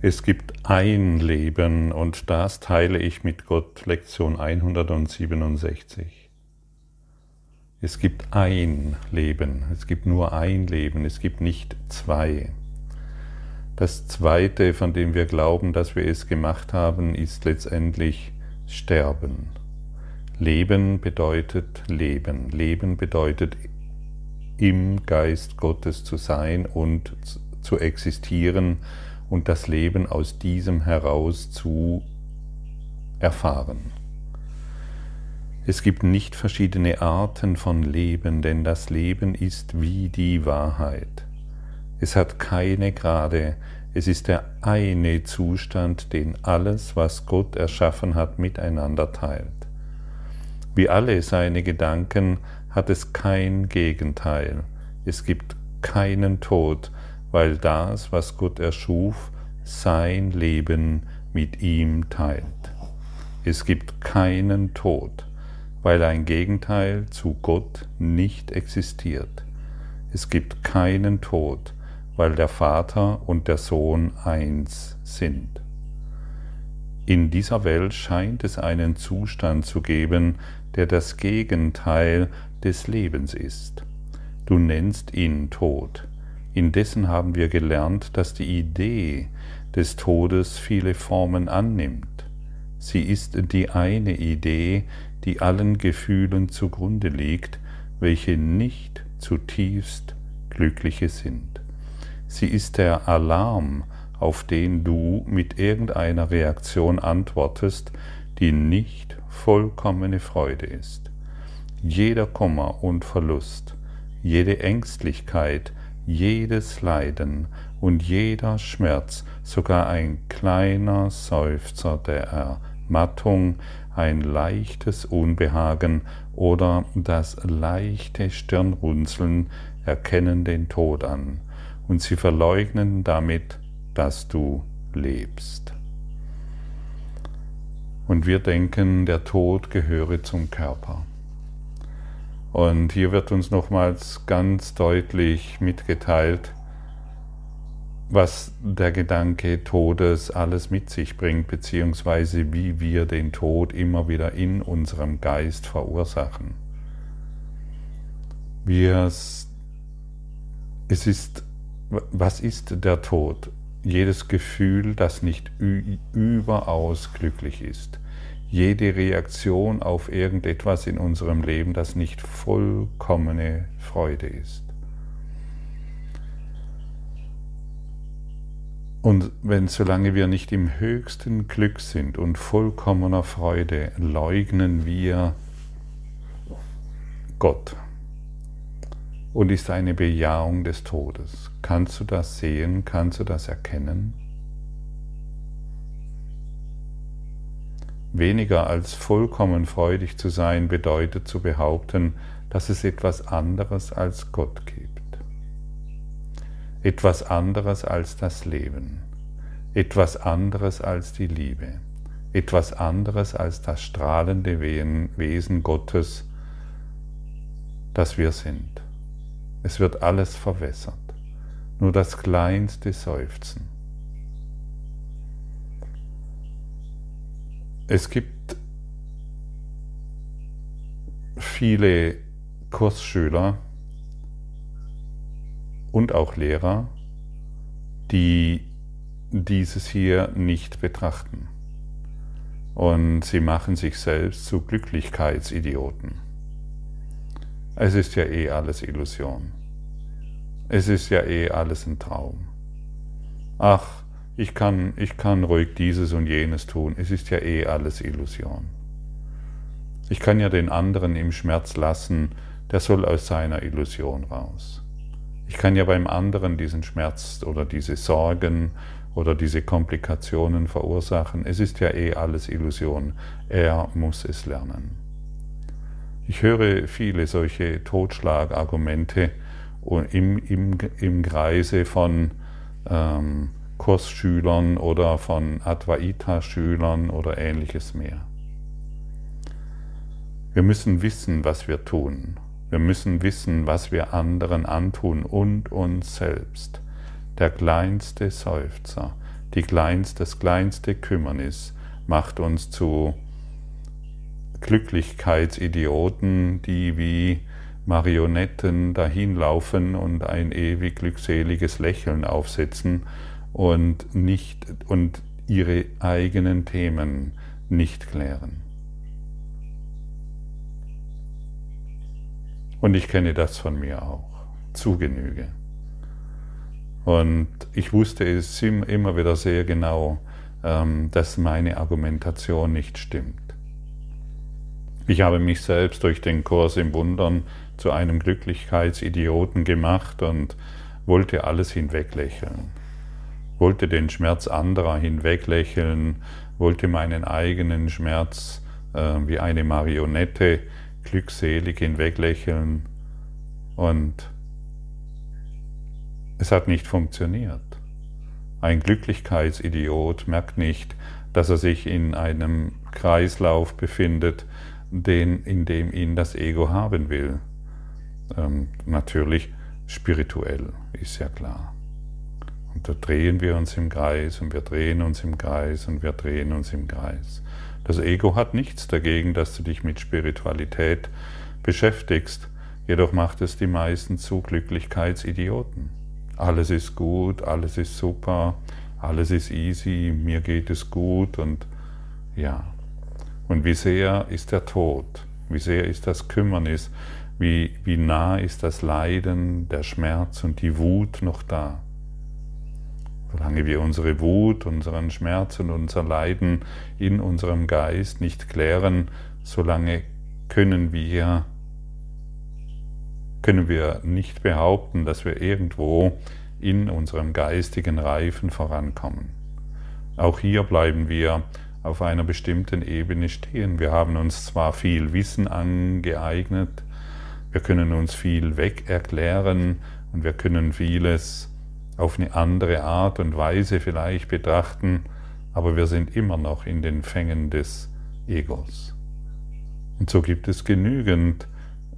Es gibt ein Leben und das teile ich mit Gott, Lektion 167. Es gibt ein Leben, es gibt nur ein Leben, es gibt nicht zwei. Das zweite, von dem wir glauben, dass wir es gemacht haben, ist letztendlich Sterben. Leben bedeutet Leben. Leben bedeutet im Geist Gottes zu sein und zu existieren und das Leben aus diesem heraus zu erfahren. Es gibt nicht verschiedene Arten von Leben, denn das Leben ist wie die Wahrheit. Es hat keine Grade, es ist der eine Zustand, den alles, was Gott erschaffen hat, miteinander teilt. Wie alle seine Gedanken hat es kein Gegenteil. Es gibt keinen Tod, weil das, was Gott erschuf, sein Leben mit ihm teilt. Es gibt keinen Tod, weil ein Gegenteil zu Gott nicht existiert. Es gibt keinen Tod, weil der Vater und der Sohn eins sind. In dieser Welt scheint es einen Zustand zu geben, der das Gegenteil des Lebens ist. Du nennst ihn Tod. Indessen haben wir gelernt, dass die Idee des Todes viele Formen annimmt. Sie ist die eine Idee, die allen Gefühlen zugrunde liegt, welche nicht zutiefst glückliche sind. Sie ist der Alarm, auf den du mit irgendeiner Reaktion antwortest, die nicht vollkommene Freude ist. Jeder Kummer und Verlust, jede Ängstlichkeit, jedes Leiden und jeder Schmerz, sogar ein kleiner Seufzer der Ermattung, ein leichtes Unbehagen oder das leichte Stirnrunzeln erkennen den Tod an, und sie verleugnen damit, dass du lebst. Und wir denken, der Tod gehöre zum Körper. Und hier wird uns nochmals ganz deutlich mitgeteilt, was der Gedanke Todes alles mit sich bringt, beziehungsweise wie wir den Tod immer wieder in unserem Geist verursachen. Wir, es ist, was ist der Tod? Jedes Gefühl, das nicht überaus glücklich ist jede Reaktion auf irgendetwas in unserem Leben, das nicht vollkommene Freude ist. Und wenn solange wir nicht im höchsten Glück sind und vollkommener Freude, leugnen wir Gott und ist eine Bejahung des Todes. Kannst du das sehen? Kannst du das erkennen? Weniger als vollkommen freudig zu sein bedeutet zu behaupten, dass es etwas anderes als Gott gibt. Etwas anderes als das Leben. Etwas anderes als die Liebe. Etwas anderes als das strahlende Wesen Gottes, das wir sind. Es wird alles verwässert. Nur das kleinste Seufzen Es gibt viele Kursschüler und auch Lehrer, die dieses hier nicht betrachten. Und sie machen sich selbst zu Glücklichkeitsidioten. Es ist ja eh alles Illusion. Es ist ja eh alles ein Traum. Ach, ich kann, ich kann ruhig dieses und jenes tun, es ist ja eh alles Illusion. Ich kann ja den anderen im Schmerz lassen, der soll aus seiner Illusion raus. Ich kann ja beim anderen diesen Schmerz oder diese Sorgen oder diese Komplikationen verursachen. Es ist ja eh alles Illusion. Er muss es lernen. Ich höre viele solche Totschlagargumente im, im, im Kreise von ähm, Kursschülern oder von Advaita-Schülern oder ähnliches mehr. Wir müssen wissen, was wir tun. Wir müssen wissen, was wir anderen antun und uns selbst. Der kleinste Seufzer, Die kleinst, das kleinste Kümmernis macht uns zu Glücklichkeitsidioten, die wie Marionetten dahinlaufen und ein ewig glückseliges Lächeln aufsetzen und, nicht, und ihre eigenen Themen nicht klären. Und ich kenne das von mir auch, zu Genüge. Und ich wusste es immer wieder sehr genau, ähm, dass meine Argumentation nicht stimmt. Ich habe mich selbst durch den Kurs im Wundern zu einem Glücklichkeitsidioten gemacht und wollte alles hinweglächeln, wollte den Schmerz anderer hinweglächeln, wollte meinen eigenen Schmerz äh, wie eine Marionette glückselig hinweglächeln und es hat nicht funktioniert. Ein Glücklichkeitsidiot merkt nicht, dass er sich in einem Kreislauf befindet, den, in dem ihn das Ego haben will. Ähm, natürlich spirituell, ist ja klar. Und da drehen wir uns im Kreis und wir drehen uns im Kreis und wir drehen uns im Kreis. Das Ego hat nichts dagegen, dass du dich mit Spiritualität beschäftigst, jedoch macht es die meisten zu Glücklichkeitsidioten. Alles ist gut, alles ist super, alles ist easy, mir geht es gut und ja, und wie sehr ist der Tod, wie sehr ist das Kümmernis, wie, wie nah ist das Leiden, der Schmerz und die Wut noch da. Solange wir unsere Wut, unseren Schmerz und unser Leiden in unserem Geist nicht klären, solange können wir, können wir nicht behaupten, dass wir irgendwo in unserem geistigen Reifen vorankommen. Auch hier bleiben wir auf einer bestimmten Ebene stehen. Wir haben uns zwar viel Wissen angeeignet, wir können uns viel weg erklären und wir können vieles auf eine andere Art und Weise vielleicht betrachten, aber wir sind immer noch in den Fängen des Egos. Und so gibt es genügend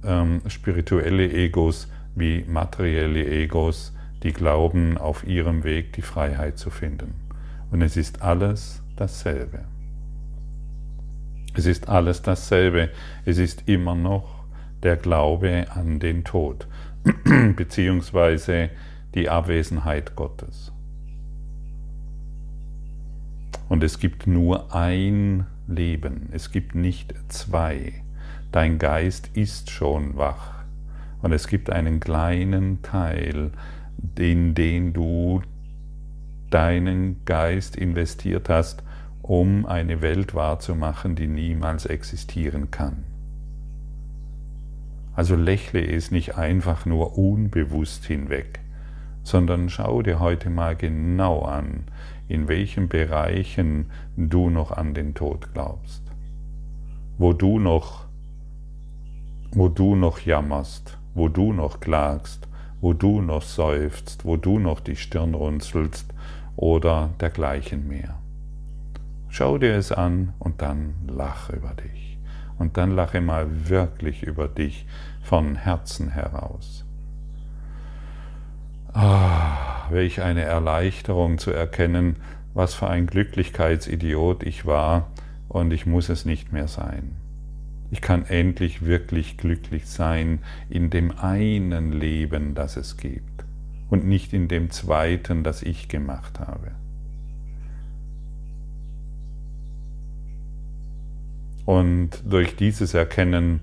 ähm, spirituelle Egos wie materielle Egos, die glauben, auf ihrem Weg die Freiheit zu finden. Und es ist alles dasselbe. Es ist alles dasselbe. Es ist immer noch der Glaube an den Tod, beziehungsweise die Abwesenheit Gottes. Und es gibt nur ein Leben, es gibt nicht zwei. Dein Geist ist schon wach. Und es gibt einen kleinen Teil, in den du deinen Geist investiert hast, um eine Welt wahrzumachen, die niemals existieren kann. Also lächle es nicht einfach nur unbewusst hinweg, sondern schau dir heute mal genau an, in welchen Bereichen du noch an den Tod glaubst, wo du noch, wo du noch jammerst, wo du noch klagst, wo du noch seufzt, wo du noch die Stirn runzelst oder dergleichen mehr. Schau dir es an und dann lach über dich. Und dann lache mal wirklich über dich von Herzen heraus. Ah, welch eine Erleichterung zu erkennen, was für ein Glücklichkeitsidiot ich war und ich muss es nicht mehr sein. Ich kann endlich wirklich glücklich sein in dem einen Leben, das es gibt und nicht in dem zweiten, das ich gemacht habe. Und durch dieses Erkennen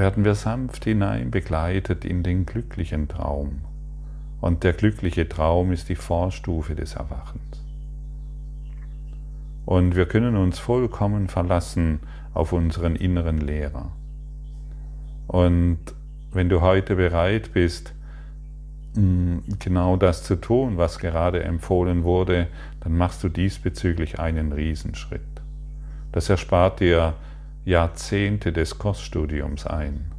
werden wir sanft hinein begleitet in den glücklichen Traum. Und der glückliche Traum ist die Vorstufe des Erwachens. Und wir können uns vollkommen verlassen auf unseren inneren Lehrer. Und wenn du heute bereit bist, mm, genau das zu tun, was gerade empfohlen wurde, dann machst du diesbezüglich einen Riesenschritt. Das erspart dir Jahrzehnte des Kursstudiums ein.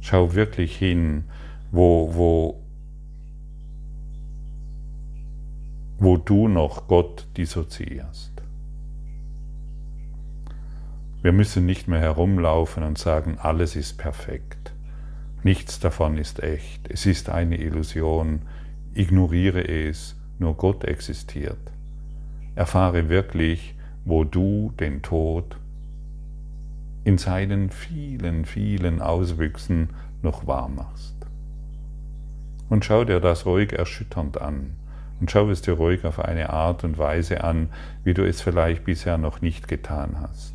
Schau wirklich hin, wo, wo, wo du noch Gott dissoziierst. Wir müssen nicht mehr herumlaufen und sagen, alles ist perfekt. Nichts davon ist echt. Es ist eine Illusion. Ignoriere es, nur Gott existiert. Erfahre wirklich, wo du den Tod in seinen vielen, vielen Auswüchsen noch wahr machst. Und schau dir das ruhig erschütternd an und schau es dir ruhig auf eine Art und Weise an, wie du es vielleicht bisher noch nicht getan hast.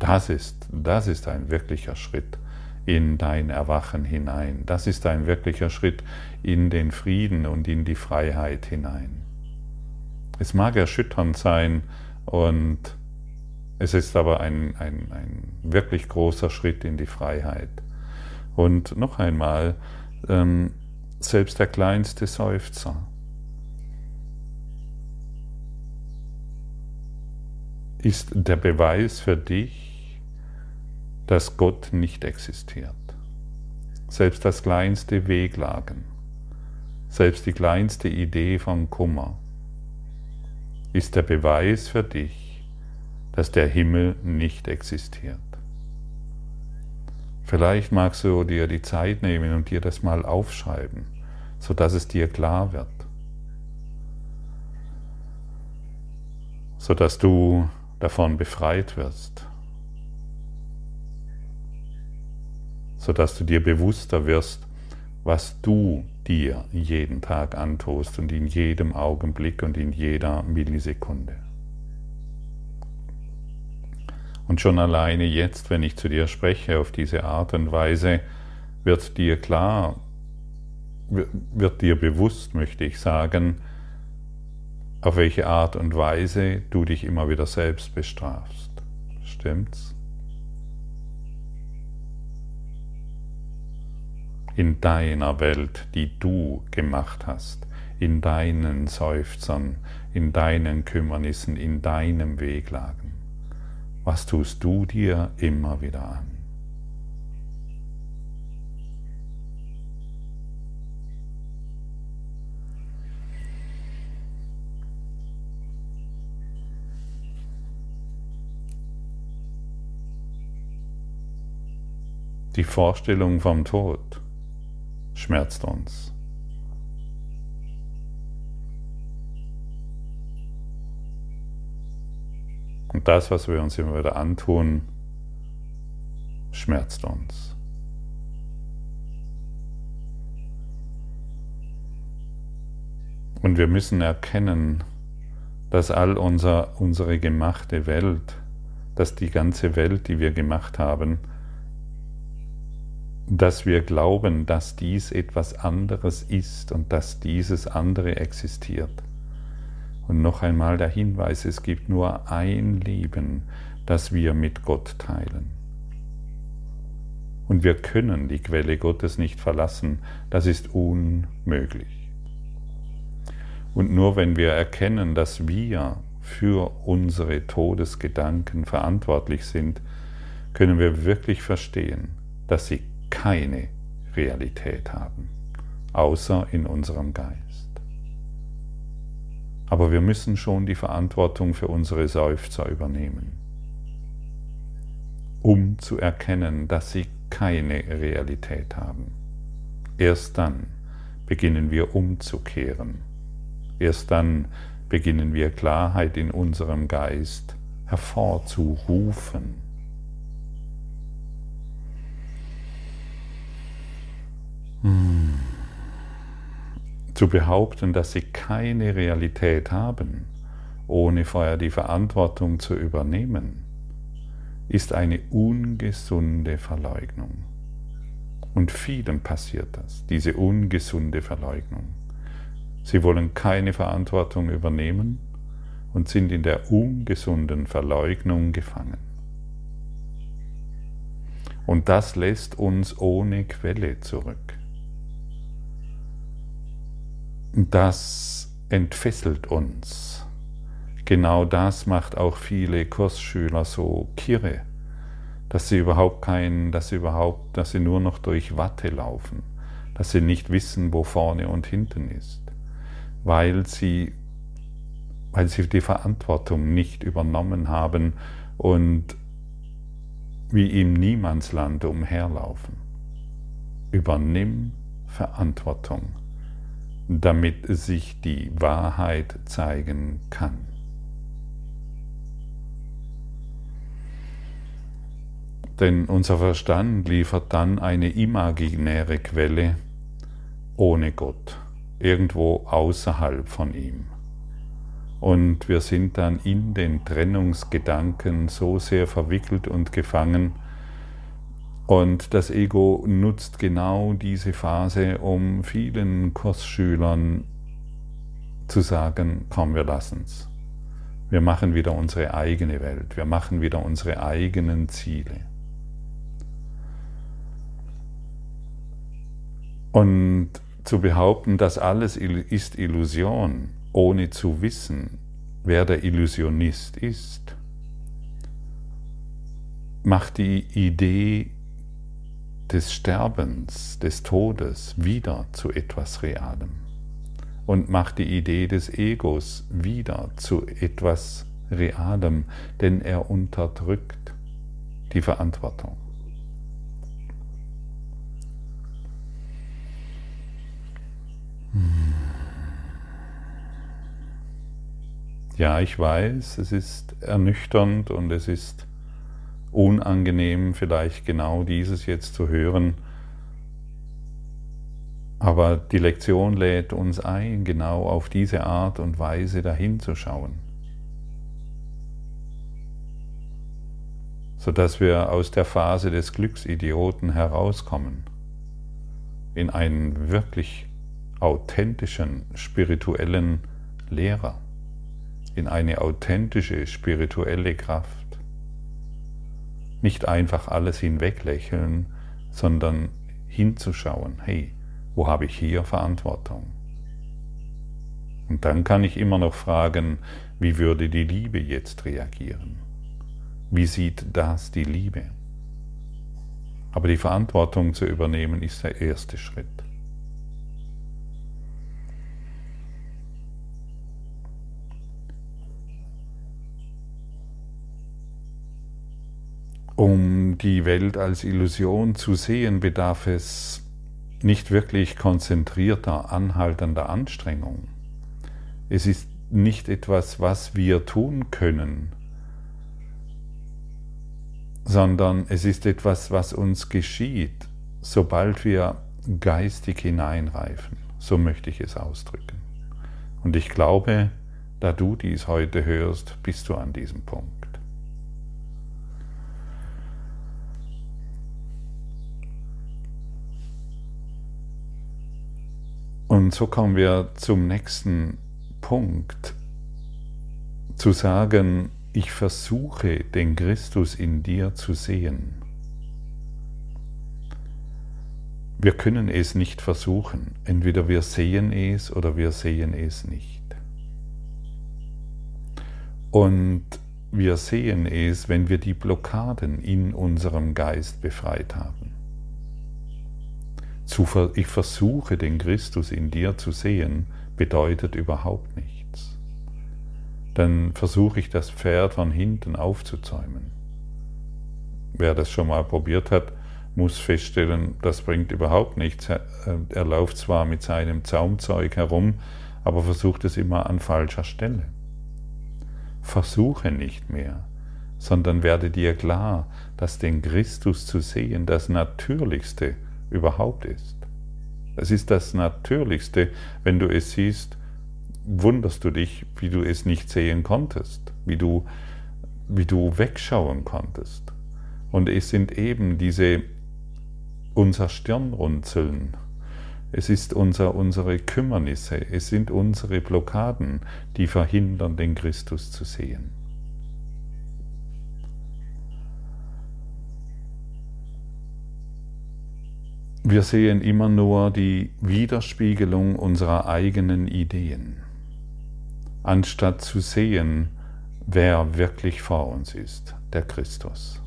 Das ist, das ist ein wirklicher Schritt in dein Erwachen hinein. Das ist ein wirklicher Schritt in den Frieden und in die Freiheit hinein. Es mag erschütternd sein und es ist aber ein, ein, ein wirklich großer Schritt in die Freiheit. Und noch einmal, ähm, selbst der kleinste Seufzer ist der Beweis für dich, dass Gott nicht existiert. Selbst das kleinste Wehklagen, selbst die kleinste Idee von Kummer ist der Beweis für dich, dass der Himmel nicht existiert. Vielleicht magst du dir die Zeit nehmen und dir das mal aufschreiben, sodass es dir klar wird, sodass du davon befreit wirst, sodass du dir bewusster wirst, was du dir jeden Tag antust und in jedem Augenblick und in jeder Millisekunde. Und schon alleine jetzt, wenn ich zu dir spreche auf diese Art und Weise, wird dir klar, wird dir bewusst, möchte ich sagen, auf welche Art und Weise du dich immer wieder selbst bestrafst. Stimmt's? In deiner Welt, die du gemacht hast, in deinen Seufzern, in deinen Kümmernissen, in deinem Wehklagen. Was tust du dir immer wieder an? Die Vorstellung vom Tod schmerzt uns. Und das, was wir uns immer wieder antun, schmerzt uns. Und wir müssen erkennen, dass all unser, unsere gemachte Welt, dass die ganze Welt, die wir gemacht haben, dass wir glauben, dass dies etwas anderes ist und dass dieses andere existiert. Und noch einmal der Hinweis, es gibt nur ein Leben, das wir mit Gott teilen. Und wir können die Quelle Gottes nicht verlassen, das ist unmöglich. Und nur wenn wir erkennen, dass wir für unsere Todesgedanken verantwortlich sind, können wir wirklich verstehen, dass sie keine Realität haben, außer in unserem Geist. Aber wir müssen schon die Verantwortung für unsere Seufzer übernehmen, um zu erkennen, dass sie keine Realität haben. Erst dann beginnen wir umzukehren. Erst dann beginnen wir Klarheit in unserem Geist hervorzurufen. Hm. Zu behaupten, dass sie keine Realität haben, ohne vorher die Verantwortung zu übernehmen, ist eine ungesunde Verleugnung. Und vielen passiert das, diese ungesunde Verleugnung. Sie wollen keine Verantwortung übernehmen und sind in der ungesunden Verleugnung gefangen. Und das lässt uns ohne Quelle zurück. Das entfesselt uns. Genau das macht auch viele Kursschüler so kirre, dass sie überhaupt kein, dass sie überhaupt, dass sie nur noch durch Watte laufen, dass sie nicht wissen, wo vorne und hinten ist, weil sie, weil sie die Verantwortung nicht übernommen haben und wie im Niemandsland umherlaufen. Übernimm Verantwortung damit sich die Wahrheit zeigen kann. Denn unser Verstand liefert dann eine imaginäre Quelle ohne Gott, irgendwo außerhalb von ihm. Und wir sind dann in den Trennungsgedanken so sehr verwickelt und gefangen. Und das Ego nutzt genau diese Phase, um vielen Kursschülern zu sagen, komm, wir lassen's. Wir machen wieder unsere eigene Welt, wir machen wieder unsere eigenen Ziele. Und zu behaupten, das alles ist Illusion, ohne zu wissen, wer der Illusionist ist, macht die Idee des Sterbens, des Todes wieder zu etwas Realem und macht die Idee des Egos wieder zu etwas Realem, denn er unterdrückt die Verantwortung. Ja, ich weiß, es ist ernüchternd und es ist unangenehm, vielleicht genau dieses jetzt zu hören. Aber die Lektion lädt uns ein, genau auf diese Art und Weise dahin zu schauen. Sodass wir aus der Phase des Glücksidioten herauskommen in einen wirklich authentischen spirituellen Lehrer in eine authentische spirituelle Kraft. Nicht einfach alles hinweglächeln, sondern hinzuschauen, hey, wo habe ich hier Verantwortung? Und dann kann ich immer noch fragen, wie würde die Liebe jetzt reagieren? Wie sieht das die Liebe? Aber die Verantwortung zu übernehmen ist der erste Schritt. Um die Welt als Illusion zu sehen, bedarf es nicht wirklich konzentrierter, anhaltender Anstrengung. Es ist nicht etwas, was wir tun können, sondern es ist etwas, was uns geschieht, sobald wir geistig hineinreifen. So möchte ich es ausdrücken. Und ich glaube, da du dies heute hörst, bist du an diesem Punkt. Und so kommen wir zum nächsten Punkt, zu sagen, ich versuche den Christus in dir zu sehen. Wir können es nicht versuchen, entweder wir sehen es oder wir sehen es nicht. Und wir sehen es, wenn wir die Blockaden in unserem Geist befreit haben ich versuche den Christus in dir zu sehen, bedeutet überhaupt nichts. Dann versuche ich das Pferd von hinten aufzuzäumen. Wer das schon mal probiert hat, muss feststellen, das bringt überhaupt nichts. Er läuft zwar mit seinem Zaumzeug herum, aber versucht es immer an falscher Stelle. Versuche nicht mehr, sondern werde dir klar, dass den Christus zu sehen das Natürlichste überhaupt ist. Es ist das Natürlichste, wenn du es siehst, wunderst du dich, wie du es nicht sehen konntest, wie du, wie du wegschauen konntest. Und es sind eben diese unser Stirnrunzeln, es ist unser, unsere Kümmernisse, es sind unsere Blockaden, die verhindern, den Christus zu sehen. Wir sehen immer nur die Widerspiegelung unserer eigenen Ideen, anstatt zu sehen, wer wirklich vor uns ist, der Christus.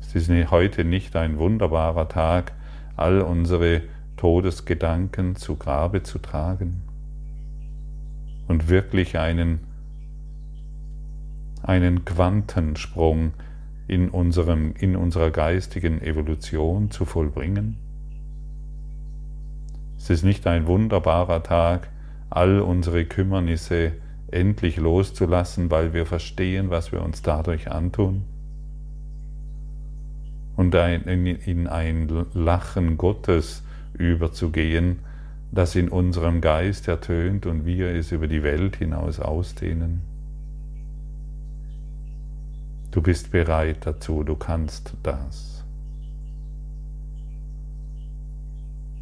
Es ist heute nicht ein wunderbarer Tag, all unsere Todesgedanken zu Grabe zu tragen und wirklich einen, einen Quantensprung in, unserem, in unserer geistigen Evolution zu vollbringen? Es ist nicht ein wunderbarer Tag, all unsere Kümmernisse endlich loszulassen, weil wir verstehen, was wir uns dadurch antun? Und in ein Lachen Gottes überzugehen, das in unserem Geist ertönt und wir es über die Welt hinaus ausdehnen? Du bist bereit dazu, du kannst das.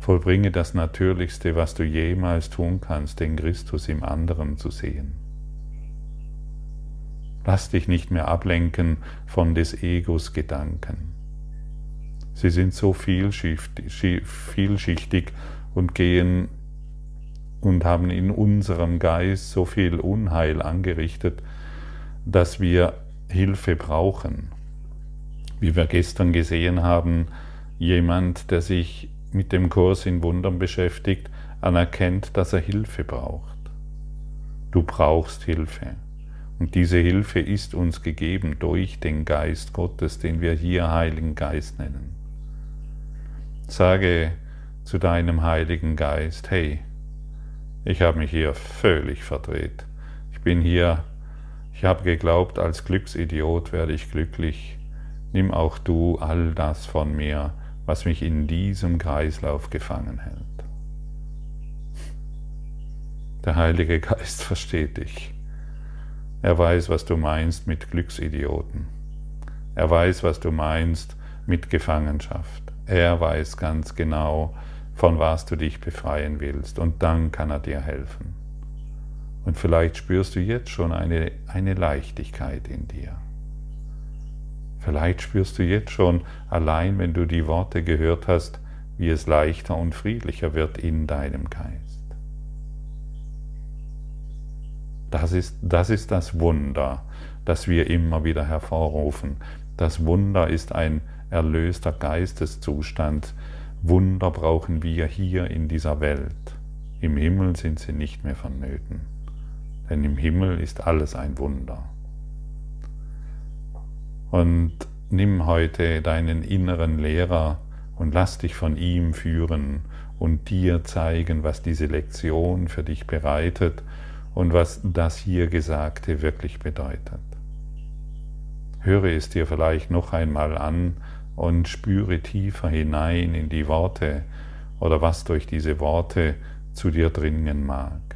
Vollbringe das Natürlichste, was du jemals tun kannst, den Christus im anderen zu sehen. Lass dich nicht mehr ablenken von des Egos Gedanken. Sie sind so vielschichtig und gehen und haben in unserem Geist so viel Unheil angerichtet, dass wir Hilfe brauchen. Wie wir gestern gesehen haben, jemand, der sich mit dem Kurs in Wundern beschäftigt, anerkennt, dass er Hilfe braucht. Du brauchst Hilfe. Und diese Hilfe ist uns gegeben durch den Geist Gottes, den wir hier Heiligen Geist nennen. Sage zu deinem Heiligen Geist, hey, ich habe mich hier völlig verdreht. Ich bin hier, ich habe geglaubt, als Glücksidiot werde ich glücklich. Nimm auch du all das von mir, was mich in diesem Kreislauf gefangen hält. Der Heilige Geist versteht dich. Er weiß, was du meinst mit Glücksidioten. Er weiß, was du meinst mit Gefangenschaft. Er weiß ganz genau, von was du dich befreien willst. Und dann kann er dir helfen. Und vielleicht spürst du jetzt schon eine, eine Leichtigkeit in dir. Vielleicht spürst du jetzt schon, allein wenn du die Worte gehört hast, wie es leichter und friedlicher wird in deinem Geist. Das ist, das ist das Wunder, das wir immer wieder hervorrufen. Das Wunder ist ein erlöster Geisteszustand. Wunder brauchen wir hier in dieser Welt. Im Himmel sind sie nicht mehr vonnöten, denn im Himmel ist alles ein Wunder. Und nimm heute deinen inneren Lehrer und lass dich von ihm führen und dir zeigen, was diese Lektion für dich bereitet und was das hier Gesagte wirklich bedeutet. Höre es dir vielleicht noch einmal an und spüre tiefer hinein in die Worte oder was durch diese Worte zu dir dringen mag.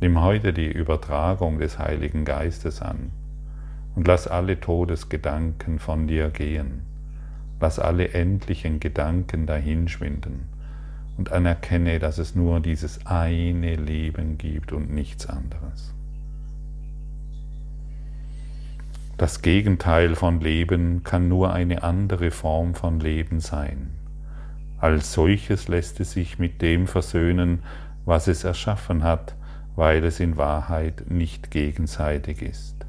Nimm heute die Übertragung des Heiligen Geistes an und lass alle Todesgedanken von dir gehen. Lass alle endlichen Gedanken dahinschwinden und anerkenne, dass es nur dieses eine Leben gibt und nichts anderes. Das Gegenteil von Leben kann nur eine andere Form von Leben sein. Als solches lässt es sich mit dem versöhnen, was es erschaffen hat, weil es in Wahrheit nicht gegenseitig ist.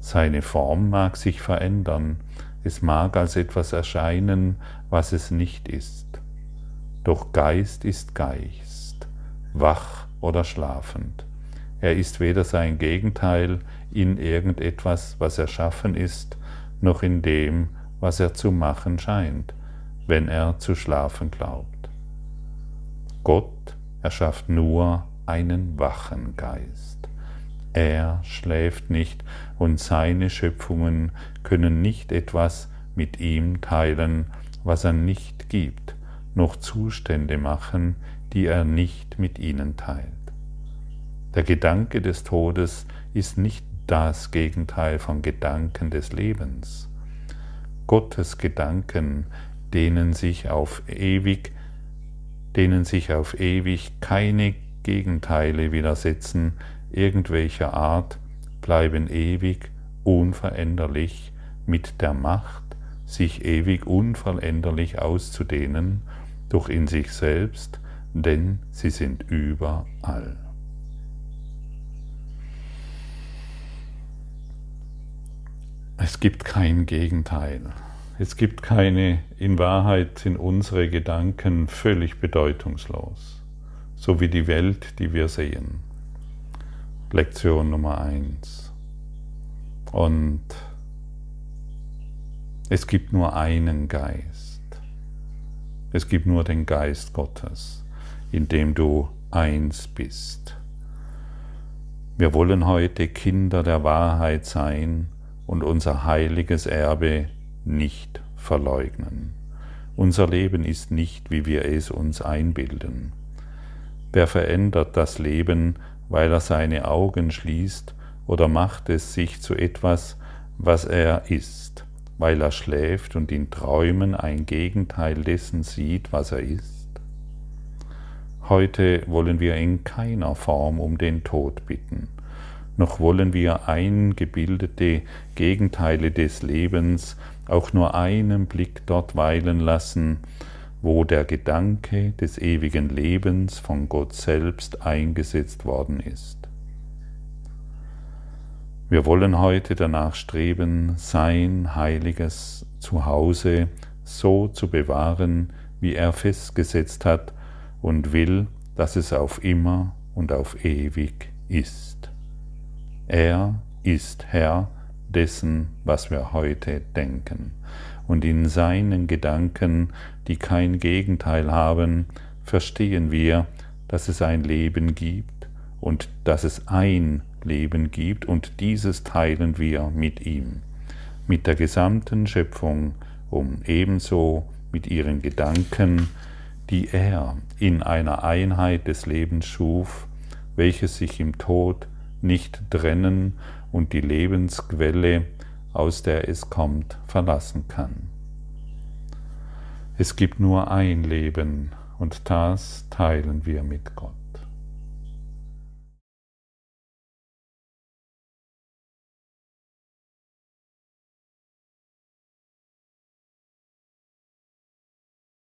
Seine Form mag sich verändern, es mag als etwas erscheinen, was es nicht ist. Doch Geist ist Geist, wach oder schlafend. Er ist weder sein Gegenteil in irgendetwas, was erschaffen ist, noch in dem, was er zu machen scheint, wenn er zu schlafen glaubt. Gott erschafft nur einen wachen Geist. Er schläft nicht und seine Schöpfungen können nicht etwas mit ihm teilen, was er nicht gibt, noch Zustände machen, die er nicht mit ihnen teilt. Der Gedanke des Todes ist nicht das Gegenteil von Gedanken des Lebens. Gottes Gedanken denen sich auf ewig, denen sich auf ewig keine Gegenteile widersetzen, irgendwelcher Art bleiben ewig unveränderlich mit der Macht, sich ewig unveränderlich auszudehnen, durch in sich selbst, denn sie sind überall. Es gibt kein Gegenteil. Es gibt keine, in Wahrheit sind unsere Gedanken völlig bedeutungslos, so wie die Welt, die wir sehen. Lektion Nummer eins. Und es gibt nur einen Geist. Es gibt nur den Geist Gottes, in dem du eins bist. Wir wollen heute Kinder der Wahrheit sein und unser heiliges Erbe nicht verleugnen. Unser Leben ist nicht, wie wir es uns einbilden. Wer verändert das Leben, weil er seine Augen schließt oder macht es sich zu etwas, was er ist, weil er schläft und in Träumen ein Gegenteil dessen sieht, was er ist? Heute wollen wir in keiner Form um den Tod bitten, noch wollen wir eingebildete Gegenteile des Lebens auch nur einen Blick dort weilen lassen, wo der Gedanke des ewigen Lebens von Gott selbst eingesetzt worden ist. Wir wollen heute danach streben, sein heiliges Zuhause so zu bewahren, wie er festgesetzt hat und will, dass es auf immer und auf ewig ist. Er ist Herr dessen, was wir heute denken, und in seinen Gedanken, die kein Gegenteil haben, verstehen wir, dass es ein Leben gibt und dass es ein Leben gibt und dieses teilen wir mit ihm, mit der gesamten Schöpfung, um ebenso mit ihren Gedanken, die er in einer Einheit des Lebens schuf, welches sich im Tod nicht trennen und die Lebensquelle, aus der es kommt, verlassen kann. Es gibt nur ein Leben und das teilen wir mit Gott.